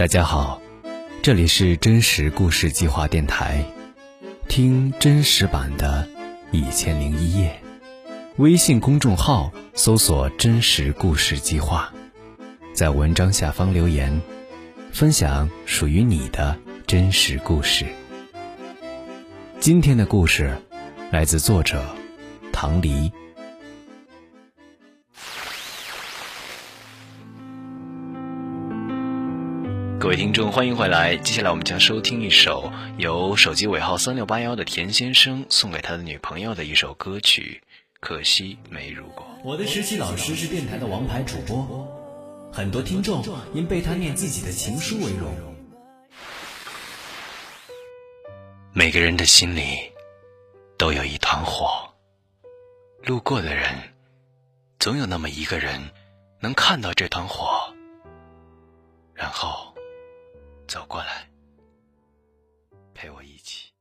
大家好，这里是真实故事计划电台，听真实版的《一千零一夜》。微信公众号搜索“真实故事计划”，在文章下方留言，分享属于你的真实故事。今天的故事来自作者唐黎。各位听众，欢迎回来。接下来我们将收听一首由手机尾号三六八幺的田先生送给他的女朋友的一首歌曲。可惜没如果。我的实习老师是电台的王牌主播，很多听众因被他念自己的情书为荣。每个人的心里都有一团火，路过的人总有那么一个人能看到这团火，然后。走过来，陪我一起。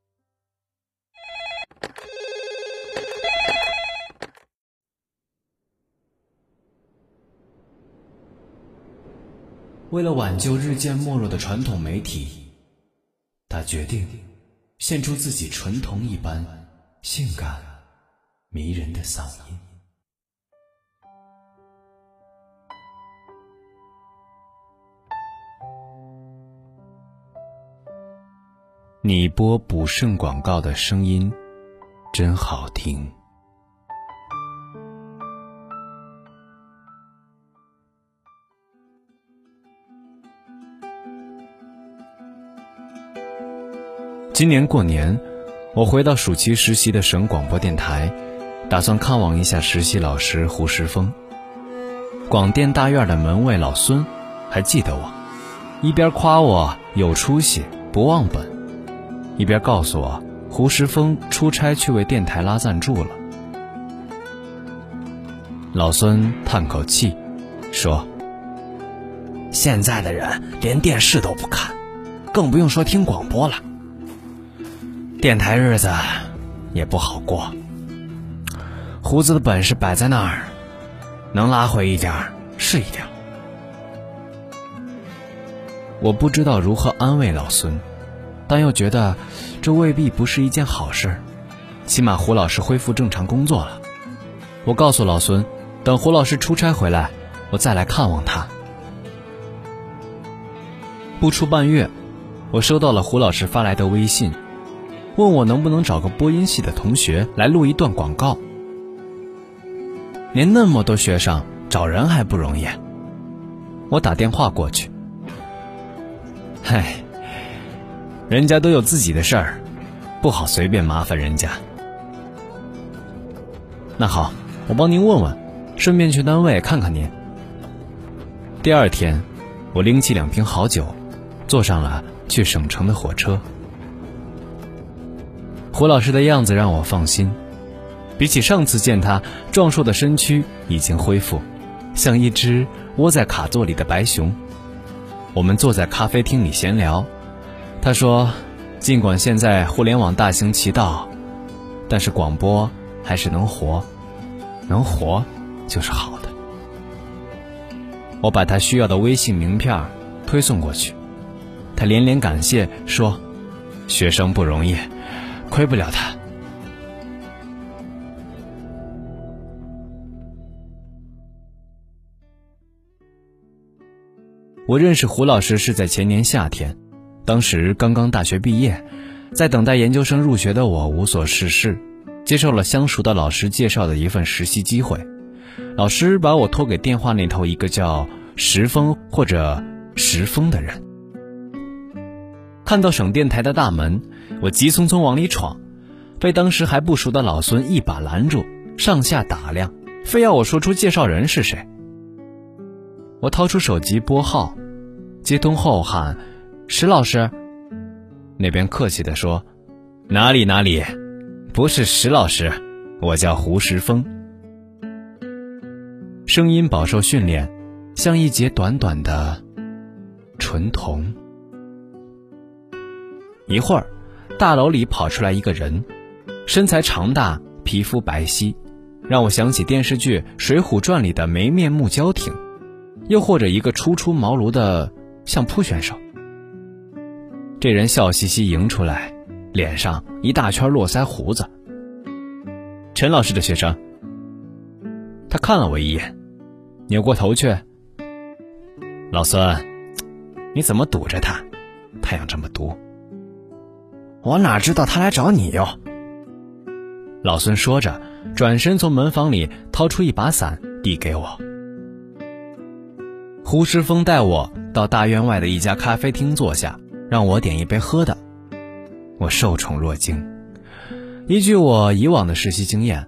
为了挽救日渐没落的传统媒体，他决定献出自己纯铜一般性感、迷人的嗓音。你播补肾广告的声音真好听。今年过年，我回到暑期实习的省广播电台，打算看望一下实习老师胡石峰。广电大院的门卫老孙还记得我，一边夸我有出息、不忘本。一边告诉我，胡石峰出差去为电台拉赞助了。老孙叹口气，说：“现在的人连电视都不看，更不用说听广播了。电台日子也不好过。胡子的本事摆在那儿，能拉回一点是一点。”我不知道如何安慰老孙。但又觉得，这未必不是一件好事。起码胡老师恢复正常工作了。我告诉老孙，等胡老师出差回来，我再来看望他。不出半月，我收到了胡老师发来的微信，问我能不能找个播音系的同学来录一段广告。连那么多学生找人还不容易，我打电话过去。嗨。人家都有自己的事儿，不好随便麻烦人家。那好，我帮您问问，顺便去单位看看您。第二天，我拎起两瓶好酒，坐上了去省城的火车。胡老师的样子让我放心，比起上次见他，壮硕的身躯已经恢复，像一只窝在卡座里的白熊。我们坐在咖啡厅里闲聊。他说：“尽管现在互联网大行其道，但是广播还是能活，能活就是好的。”我把他需要的微信名片推送过去，他连连感谢说：“学生不容易，亏不了他。”我认识胡老师是在前年夏天。当时刚刚大学毕业，在等待研究生入学的我无所事事，接受了相熟的老师介绍的一份实习机会。老师把我托给电话那头一个叫石峰或者石峰的人。看到省电台的大门，我急匆匆往里闯，被当时还不熟的老孙一把拦住，上下打量，非要我说出介绍人是谁。我掏出手机拨号，接通后喊。石老师，那边客气的说：“哪里哪里，不是石老师，我叫胡石峰。”声音饱受训练，像一节短短的纯铜。一会儿，大楼里跑出来一个人，身材长大，皮肤白皙，让我想起电视剧《水浒传》里的没面目交挺，又或者一个初出茅庐的相扑选手。这人笑嘻嘻迎出来，脸上一大圈络腮胡子。陈老师的学生。他看了我一眼，扭过头去。老孙，你怎么堵着他？太阳这么毒。我哪知道他来找你哟。老孙说着，转身从门房里掏出一把伞，递给我。胡师峰带我到大院外的一家咖啡厅坐下，让我点一杯喝的。我受宠若惊。依据我以往的实习经验，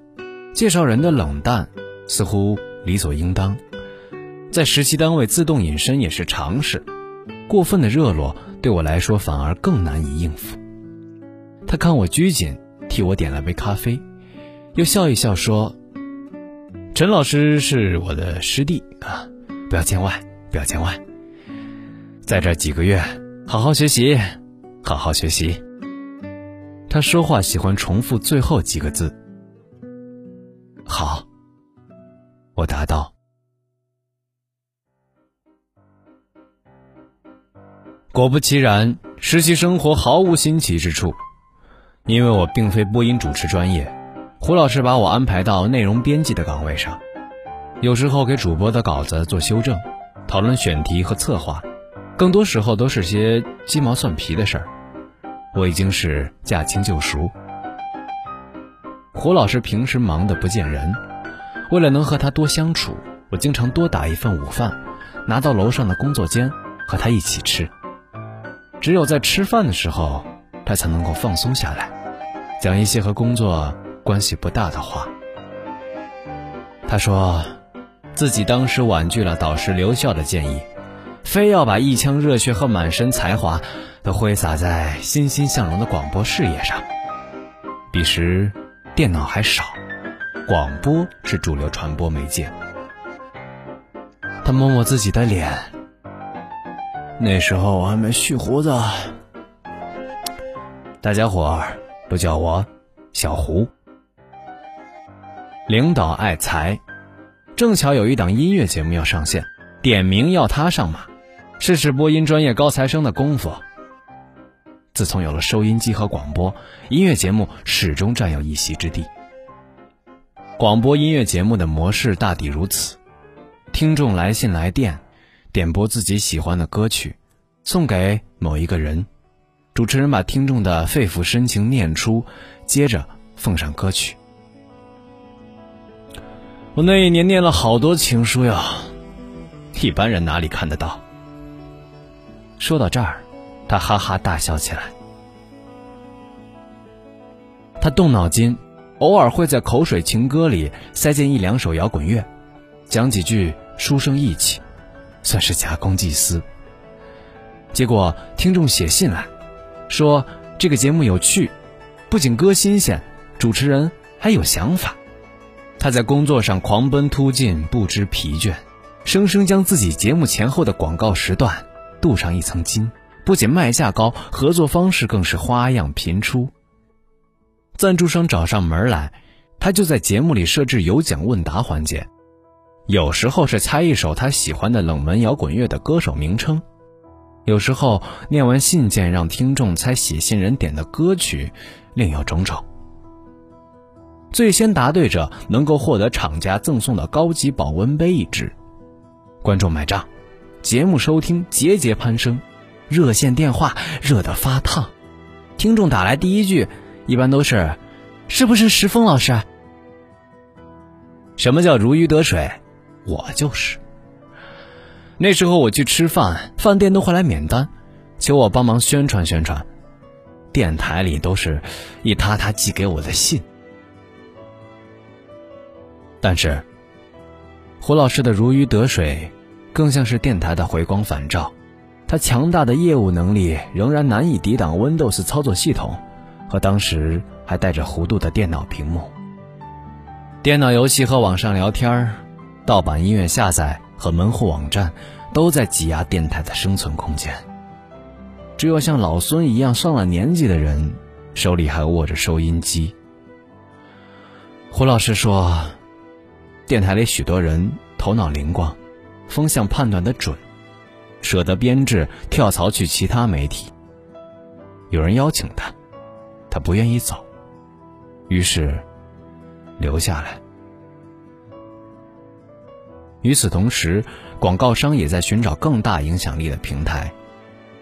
介绍人的冷淡。似乎理所应当，在实习单位自动隐身也是常事。过分的热络对我来说反而更难以应付。他看我拘谨，替我点了杯咖啡，又笑一笑说：“陈老师是我的师弟啊，不要见外，不要见外。在这几个月，好好学习，好好学习。”他说话喜欢重复最后几个字。好。我答道：“果不其然，实习生活毫无新奇之处。因为我并非播音主持专业，胡老师把我安排到内容编辑的岗位上，有时候给主播的稿子做修正，讨论选题和策划，更多时候都是些鸡毛蒜皮的事儿。我已经是驾轻就熟。胡老师平时忙得不见人。”为了能和他多相处，我经常多打一份午饭，拿到楼上的工作间和他一起吃。只有在吃饭的时候，他才能够放松下来，讲一些和工作关系不大的话。他说，自己当时婉拒了导师留校的建议，非要把一腔热血和满身才华都挥洒在欣欣向荣的广播事业上。彼时，电脑还少。广播是主流传播媒介。他摸摸自己的脸，那时候我还没蓄胡子，大家伙儿都叫我小胡。领导爱才，正巧有一档音乐节目要上线，点名要他上马，试试播音专业高材生的功夫。自从有了收音机和广播，音乐节目始终占有一席之地。广播音乐节目的模式大抵如此：听众来信来电，点播自己喜欢的歌曲，送给某一个人，主持人把听众的肺腑深情念出，接着奉上歌曲。我那一年念了好多情书呀，一般人哪里看得到？说到这儿，他哈哈大笑起来。他动脑筋。偶尔会在口水情歌里塞进一两首摇滚乐，讲几句书生意气，算是假公济私。结果听众写信来，说这个节目有趣，不仅歌新鲜，主持人还有想法。他在工作上狂奔突进，不知疲倦，生生将自己节目前后的广告时段镀上一层金。不仅卖价高，合作方式更是花样频出。赞助商找上门来，他就在节目里设置有奖问答环节，有时候是猜一首他喜欢的冷门摇滚乐的歌手名称，有时候念完信件让听众猜写信人点的歌曲，另有种种。最先答对者能够获得厂家赠送的高级保温杯一只，观众买账，节目收听节节攀升，热线电话热得发烫，听众打来第一句。一般都是，是不是石峰老师？什么叫如鱼得水？我就是。那时候我去吃饭，饭店都会来免单，求我帮忙宣传宣传。电台里都是一沓沓寄给我的信。但是，胡老师的如鱼得水，更像是电台的回光返照。他强大的业务能力仍然难以抵挡 Windows 操作系统。和当时还带着弧度的电脑屏幕，电脑游戏和网上聊天盗版音乐下载和门户网站，都在挤压电台的生存空间。只有像老孙一样上了年纪的人，手里还握着收音机。胡老师说，电台里许多人头脑灵光，风向判断的准，舍得编制跳槽去其他媒体。有人邀请他，他不愿意走，于是留下来。与此同时，广告商也在寻找更大影响力的平台。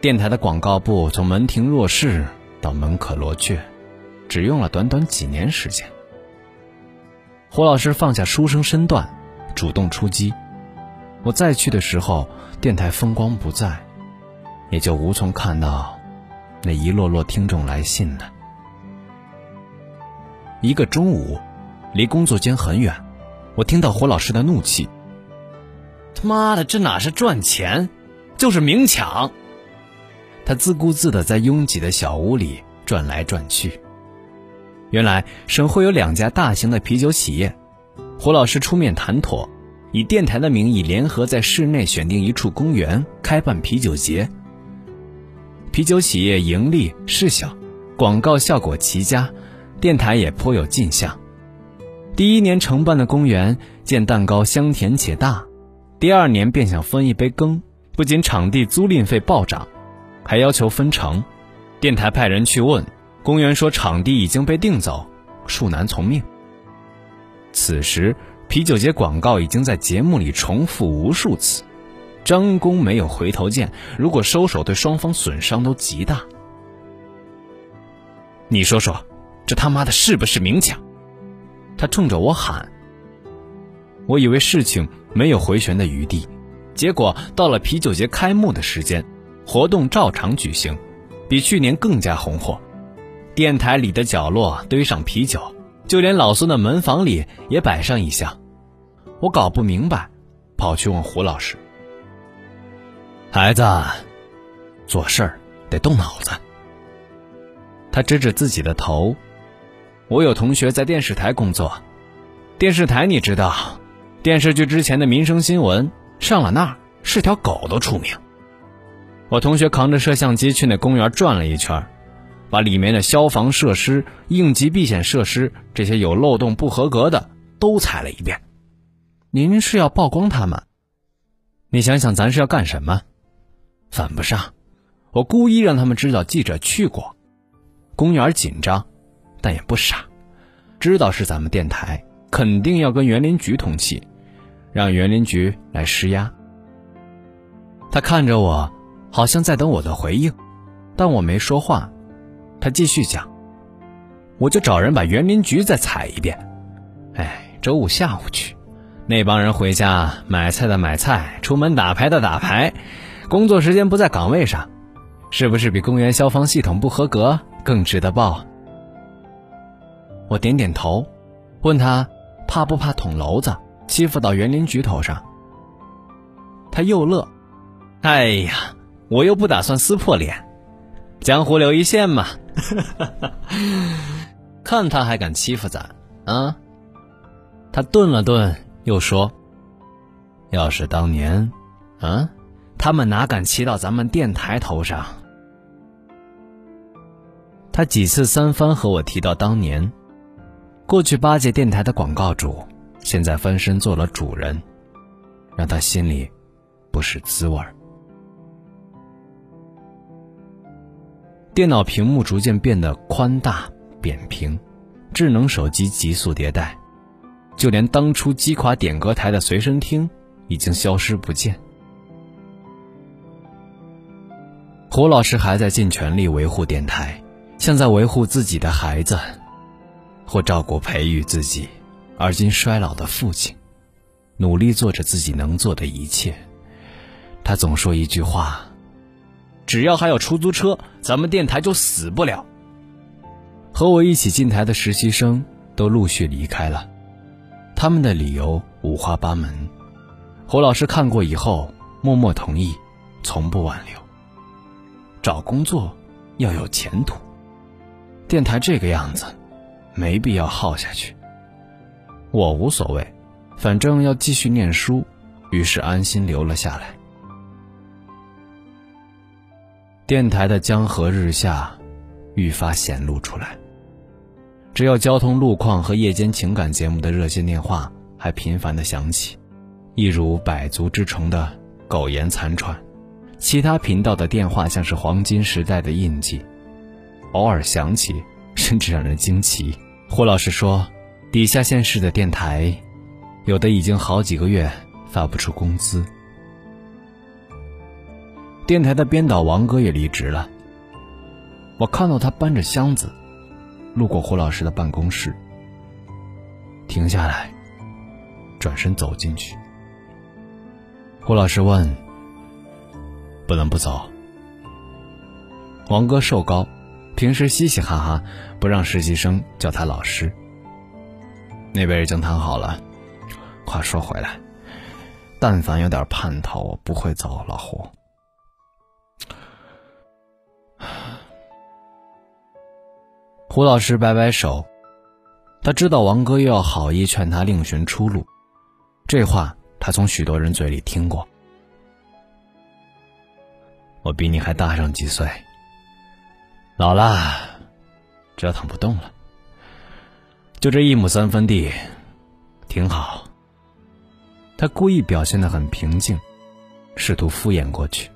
电台的广告部从门庭若市到门可罗雀，只用了短短几年时间。胡老师放下书生身段，主动出击。我再去的时候，电台风光不再，也就无从看到那一摞摞听众来信了。一个中午，离工作间很远，我听到胡老师的怒气：“他妈的，这哪是赚钱，就是明抢！”他自顾自地在拥挤的小屋里转来转去。原来省会有两家大型的啤酒企业，胡老师出面谈妥，以电台的名义联合在市内选定一处公园开办啤酒节。啤酒企业盈利事小，广告效果奇佳，电台也颇有进项。第一年承办的公园见蛋糕香甜且大，第二年便想分一杯羹，不仅场地租赁费暴涨。还要求分成，电台派人去问，公园说场地已经被订走，恕难从命。此时啤酒节广告已经在节目里重复无数次，张工没有回头箭，如果收手，对双方损伤都极大。你说说，这他妈的是不是明抢？他冲着我喊。我以为事情没有回旋的余地，结果到了啤酒节开幕的时间。活动照常举行，比去年更加红火。电台里的角落堆上啤酒，就连老孙的门房里也摆上一箱。我搞不明白，跑去问胡老师：“孩子，做事儿得动脑子。”他指指自己的头：“我有同学在电视台工作，电视台你知道，电视剧之前的民生新闻上了那儿，是条狗都出名。”我同学扛着摄像机去那公园转了一圈，把里面的消防设施、应急避险设施这些有漏洞、不合格的都踩了一遍。您是要曝光他们？你想想，咱是要干什么？犯不上。我故意让他们知道记者去过。公园紧张，但也不傻，知道是咱们电台，肯定要跟园林局通气，让园林局来施压。他看着我。好像在等我的回应，但我没说话。他继续讲：“我就找人把园林局再踩一遍。哎，周五下午去，那帮人回家买菜的买菜，出门打牌的打牌，工作时间不在岗位上，是不是比公园消防系统不合格更值得报？”我点点头，问他怕不怕捅娄子，欺负到园林局头上。他又乐：“哎呀！”我又不打算撕破脸，江湖留一线嘛。看他还敢欺负咱啊！他顿了顿，又说：“要是当年，啊，他们哪敢骑到咱们电台头上？”他几次三番和我提到当年，过去八届电台的广告主，现在翻身做了主人，让他心里不是滋味儿。电脑屏幕逐渐变得宽大扁平，智能手机急速迭代，就连当初击垮点歌台的随身听已经消失不见。胡老师还在尽全力维护电台，像在维护自己的孩子，或照顾培育自己而今衰老的父亲，努力做着自己能做的一切。他总说一句话。只要还有出租车，咱们电台就死不了。和我一起进台的实习生都陆续离开了，他们的理由五花八门。胡老师看过以后，默默同意，从不挽留。找工作要有前途，电台这个样子，没必要耗下去。我无所谓，反正要继续念书，于是安心留了下来。电台的江河日下，愈发显露出来。只有交通路况和夜间情感节目的热线电话还频繁的响起，一如百足之虫的苟延残喘。其他频道的电话像是黄金时代的印记，偶尔响起，甚至让人惊奇。胡老师说，底下县市的电台，有的已经好几个月发不出工资。电台的编导王哥也离职了。我看到他搬着箱子，路过胡老师的办公室，停下来，转身走进去。胡老师问：“不能不走？”王哥瘦高，平时嘻嘻哈哈，不让实习生叫他老师。那边已经谈好了。话说回来，但凡有点盼头，我不会走。老胡，胡老师摆摆手，他知道王哥又要好意劝他另寻出路。这话他从许多人嘴里听过。我比你还大上几岁。老了，折腾不动了。就这一亩三分地，挺好。他故意表现的很平静，试图敷衍过去。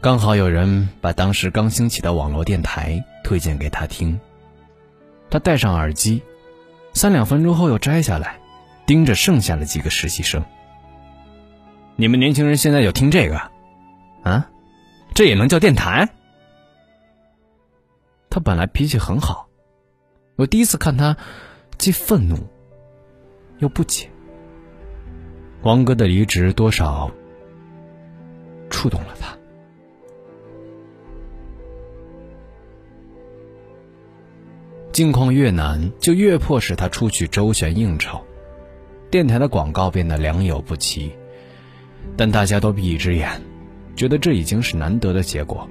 刚好有人把当时刚兴起的网络电台推荐给他听，他戴上耳机，三两分钟后又摘下来，盯着剩下的几个实习生。你们年轻人现在就听这个，啊，这也能叫电台？他本来脾气很好，我第一次看他，既愤怒又不解。王哥的离职多少触动了他。境况越难，就越迫使他出去周旋应酬，电台的广告变得良莠不齐，但大家都闭一只眼，觉得这已经是难得的结果。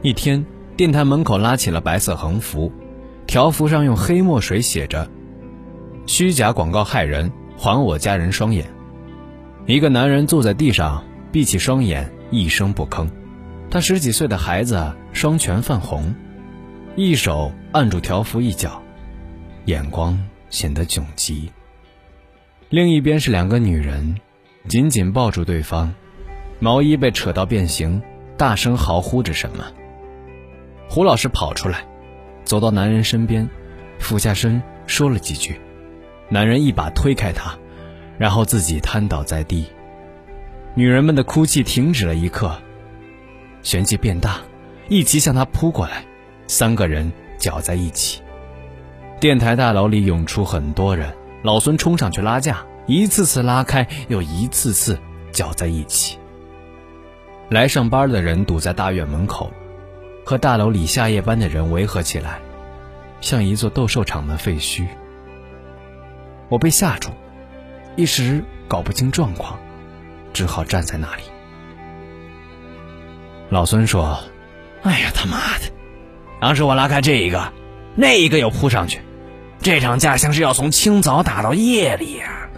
一天，电台门口拉起了白色横幅，条幅上用黑墨水写着：“虚假广告害人，还我家人双眼。”一个男人坐在地上，闭起双眼，一声不吭。他十几岁的孩子双拳泛红，一手按住条幅一角，眼光显得窘极。另一边是两个女人，紧紧抱住对方，毛衣被扯到变形，大声嚎呼着什么。胡老师跑出来，走到男人身边，俯下身说了几句。男人一把推开他，然后自己瘫倒在地。女人们的哭泣停止了一刻，旋即变大，一齐向他扑过来。三个人搅在一起。电台大楼里涌出很多人，老孙冲上去拉架，一次次拉开，又一次次搅在一起。来上班的人堵在大院门口。和大楼里下夜班的人围合起来，像一座斗兽场的废墟。我被吓住，一时搞不清状况，只好站在那里。老孙说：“哎呀，他妈的！当时我拉开这一个，那一个又扑上去，这场架像是要从清早打到夜里呀。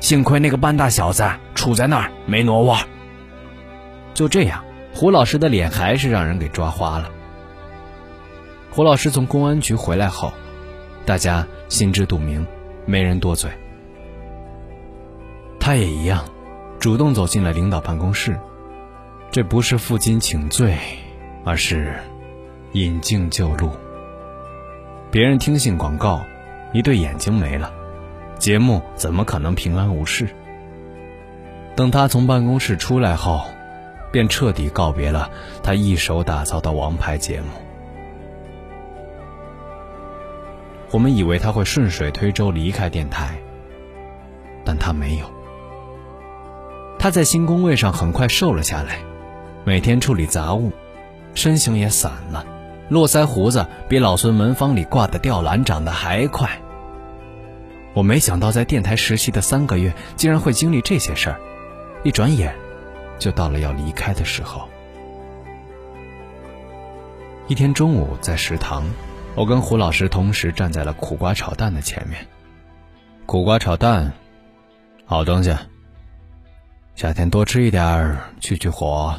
幸亏那个半大小子杵在那儿没挪窝。就这样。”胡老师的脸还是让人给抓花了。胡老师从公安局回来后，大家心知肚明，没人多嘴。他也一样，主动走进了领导办公室。这不是负荆请罪，而是引颈就路。别人听信广告，一对眼睛没了，节目怎么可能平安无事？等他从办公室出来后。便彻底告别了他一手打造的王牌节目。我们以为他会顺水推舟离开电台，但他没有。他在新工位上很快瘦了下来，每天处理杂物，身形也散了，络腮胡子比老孙门房里挂的吊兰长得还快。我没想到在电台实习的三个月，竟然会经历这些事儿，一转眼。就到了要离开的时候。一天中午在食堂，我跟胡老师同时站在了苦瓜炒蛋的前面。苦瓜炒蛋，好东西。夏天多吃一点儿，去去火。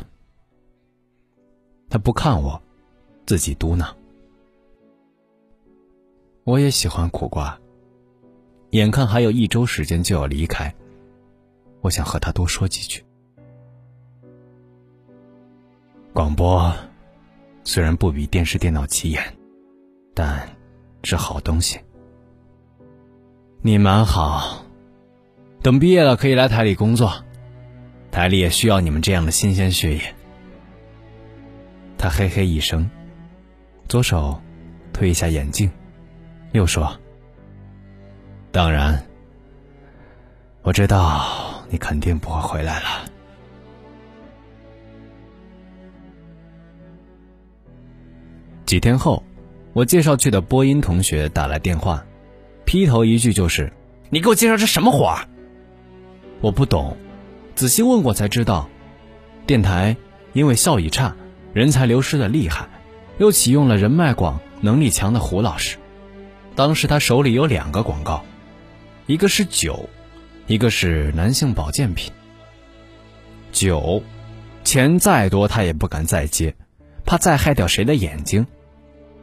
他不看我，自己嘟囔。我也喜欢苦瓜。眼看还有一周时间就要离开，我想和他多说几句。广播虽然不比电视、电脑起眼，但是好东西。你蛮好，等毕业了可以来台里工作，台里也需要你们这样的新鲜血液。他嘿嘿一声，左手推一下眼镜，又说：“当然，我知道你肯定不会回来了。”几天后，我介绍去的播音同学打来电话，劈头一句就是：“你给我介绍这什么活？”我不懂，仔细问过才知道，电台因为效益差，人才流失的厉害，又启用了人脉广、能力强的胡老师。当时他手里有两个广告，一个是酒，一个是男性保健品。酒，钱再多他也不敢再接，怕再害掉谁的眼睛。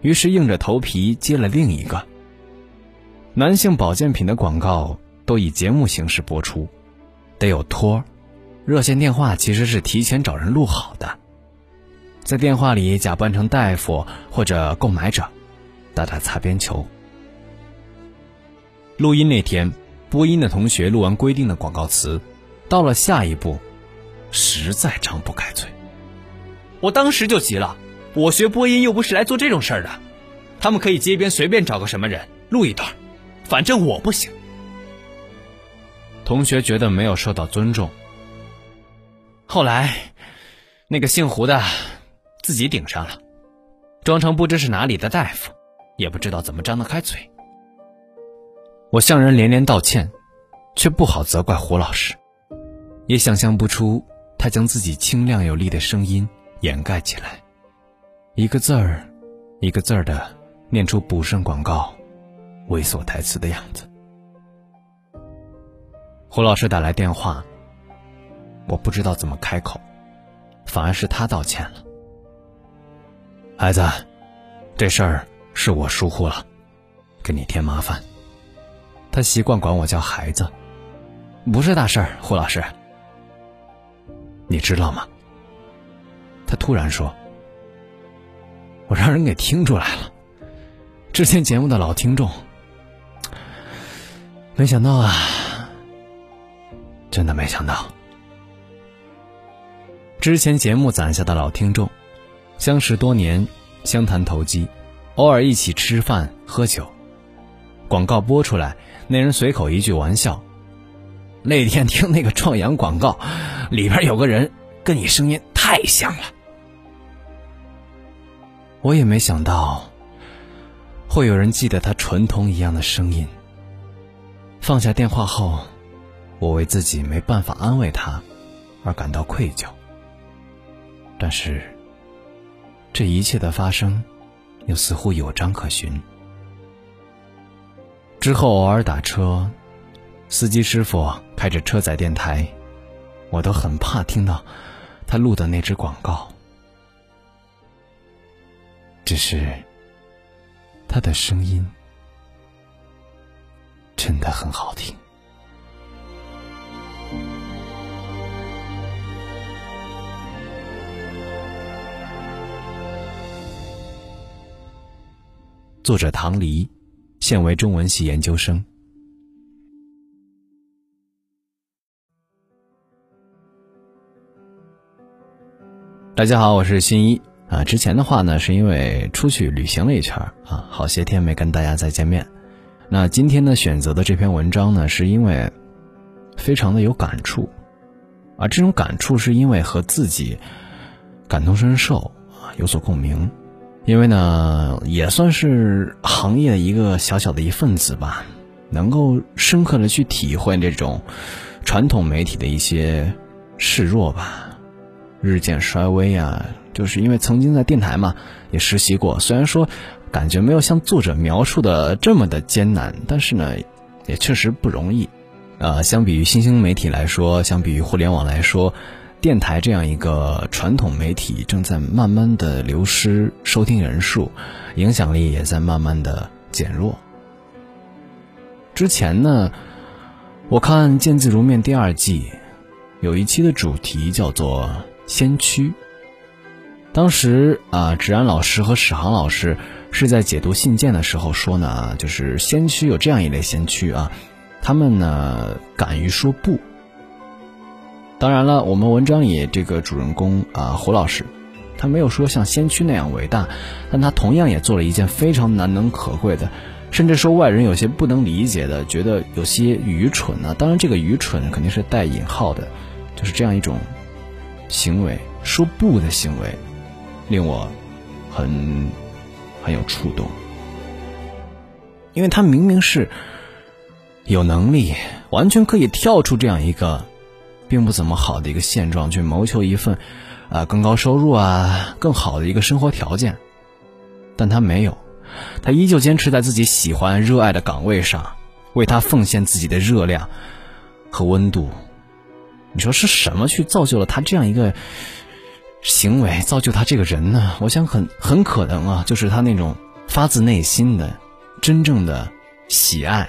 于是硬着头皮接了另一个。男性保健品的广告都以节目形式播出，得有托热线电话其实是提前找人录好的，在电话里假扮成大夫或者购买者，打打擦边球。录音那天，播音的同学录完规定的广告词，到了下一步，实在张不开嘴。我当时就急了。我学播音又不是来做这种事儿的，他们可以街边随便找个什么人录一段，反正我不行。同学觉得没有受到尊重。后来，那个姓胡的自己顶上了，装成不知是哪里的大夫，也不知道怎么张得开嘴。我向人连连道歉，却不好责怪胡老师，也想象不出他将自己清亮有力的声音掩盖起来。一个字儿，一个字儿的念出补肾广告、猥琐台词的样子。胡老师打来电话，我不知道怎么开口，反而是他道歉了。孩子，这事儿是我疏忽了，给你添麻烦。他习惯管我叫孩子，不是大事儿。胡老师，你知道吗？他突然说。我让人给听出来了，之前节目的老听众，没想到啊，真的没想到，之前节目攒下的老听众，相识多年，相谈投机，偶尔一起吃饭喝酒，广告播出来，那人随口一句玩笑，那天听那个壮阳广告，里边有个人跟你声音太像了。我也没想到，会有人记得他纯铜一样的声音。放下电话后，我为自己没办法安慰他而感到愧疚。但是，这一切的发生，又似乎有章可循。之后偶尔打车，司机师傅开着车载电台，我都很怕听到他录的那支广告。只是，他的声音真的很好听。作者唐黎，现为中文系研究生。大家好，我是新一。啊，之前的话呢，是因为出去旅行了一圈啊，好些天没跟大家再见面。那今天呢，选择的这篇文章呢，是因为非常的有感触，啊，这种感触是因为和自己感同身受啊，有所共鸣。因为呢，也算是行业的一个小小的一份子吧，能够深刻的去体会这种传统媒体的一些示弱吧，日渐衰微啊。就是因为曾经在电台嘛，也实习过。虽然说感觉没有像作者描述的这么的艰难，但是呢，也确实不容易。呃，相比于新兴媒体来说，相比于互联网来说，电台这样一个传统媒体正在慢慢的流失，收听人数、影响力也在慢慢的减弱。之前呢，我看《见字如面》第二季有一期的主题叫做“先驱”。当时啊，芷安老师和史航老师是在解读信件的时候说呢，就是先驱有这样一类先驱啊，他们呢敢于说不。当然了，我们文章里这个主人公啊，胡老师，他没有说像先驱那样伟大，但他同样也做了一件非常难能可贵的，甚至说外人有些不能理解的，觉得有些愚蠢呢。当然，这个愚蠢肯定是带引号的，就是这样一种行为，说不的行为。令我很很有触动，因为他明明是有能力，完全可以跳出这样一个并不怎么好的一个现状，去谋求一份啊更高收入啊更好的一个生活条件，但他没有，他依旧坚持在自己喜欢热爱的岗位上，为他奉献自己的热量和温度。你说是什么去造就了他这样一个？行为造就他这个人呢？我想很很可能啊，就是他那种发自内心的、真正的喜爱。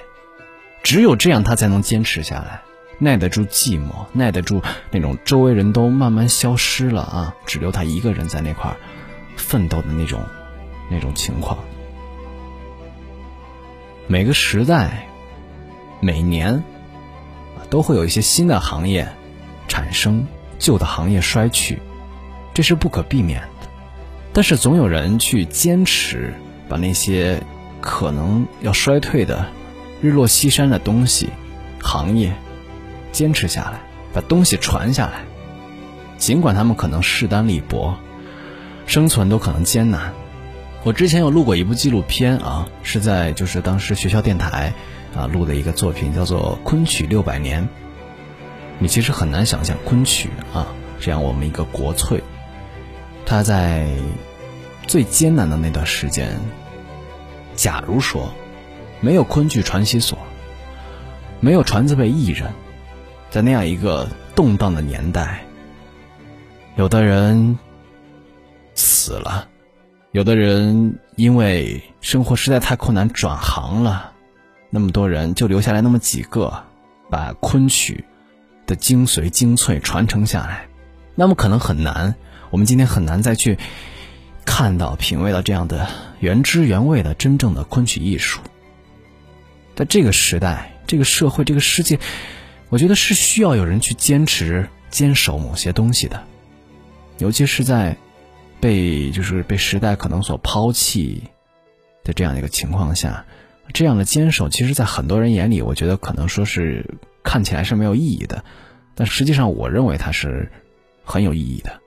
只有这样，他才能坚持下来，耐得住寂寞，耐得住那种周围人都慢慢消失了啊，只留他一个人在那块奋斗的那种那种情况。每个时代、每年都会有一些新的行业产生，旧的行业衰去。这是不可避免的，但是总有人去坚持把那些可能要衰退的、日落西山的东西、行业坚持下来，把东西传下来。尽管他们可能势单力薄，生存都可能艰难。我之前有录过一部纪录片啊，是在就是当时学校电台啊录的一个作品，叫做《昆曲六百年》。你其实很难想象昆曲啊这样我们一个国粹。它在最艰难的那段时间，假如说没有昆剧传习所，没有传字辈艺人，在那样一个动荡的年代，有的人死了，有的人因为生活实在太困难转行了，那么多人就留下来那么几个，把昆曲的精髓精粹传承下来，那么可能很难。我们今天很难再去看到、品味到这样的原汁原味的真正的昆曲艺术。在这个时代、这个社会、这个世界，我觉得是需要有人去坚持、坚守某些东西的。尤其是在被就是被时代可能所抛弃的这样一个情况下，这样的坚守，其实，在很多人眼里，我觉得可能说是看起来是没有意义的，但实际上，我认为它是很有意义的。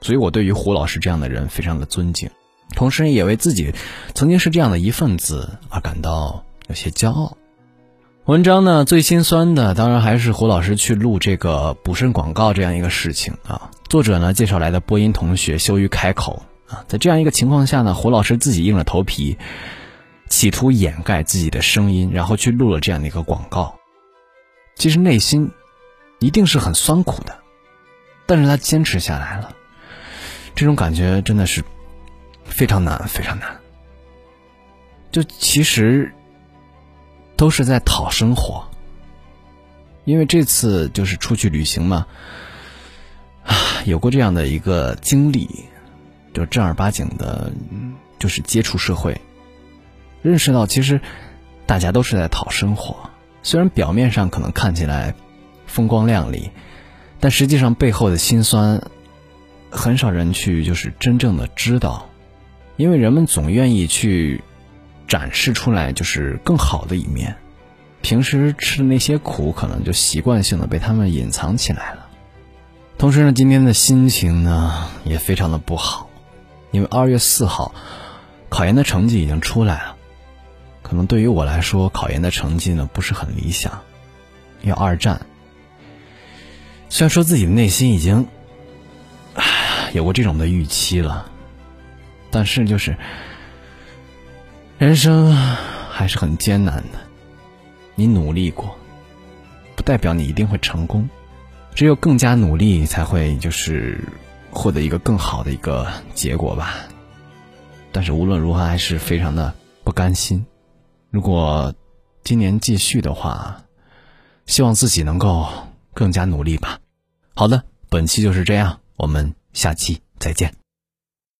所以我对于胡老师这样的人非常的尊敬，同时也为自己曾经是这样的一份子而感到有些骄傲。文章呢最心酸的当然还是胡老师去录这个补肾广告这样一个事情啊。作者呢介绍来的播音同学羞于开口啊，在这样一个情况下呢，胡老师自己硬着头皮，企图掩盖自己的声音，然后去录了这样的一个广告。其实内心一定是很酸苦的，但是他坚持下来了。这种感觉真的是非常难，非常难。就其实都是在讨生活，因为这次就是出去旅行嘛，啊，有过这样的一个经历，就正儿八经的，就是接触社会，认识到其实大家都是在讨生活。虽然表面上可能看起来风光亮丽，但实际上背后的辛酸。很少人去就是真正的知道，因为人们总愿意去展示出来就是更好的一面，平时吃的那些苦可能就习惯性的被他们隐藏起来了。同时呢，今天的心情呢也非常的不好，因为二月四号考研的成绩已经出来了，可能对于我来说，考研的成绩呢不是很理想，因为二战。虽然说自己的内心已经。有过这种的预期了，但是就是人生还是很艰难的。你努力过，不代表你一定会成功，只有更加努力，才会就是获得一个更好的一个结果吧。但是无论如何，还是非常的不甘心。如果今年继续的话，希望自己能够更加努力吧。好的，本期就是这样，我们。下期再见。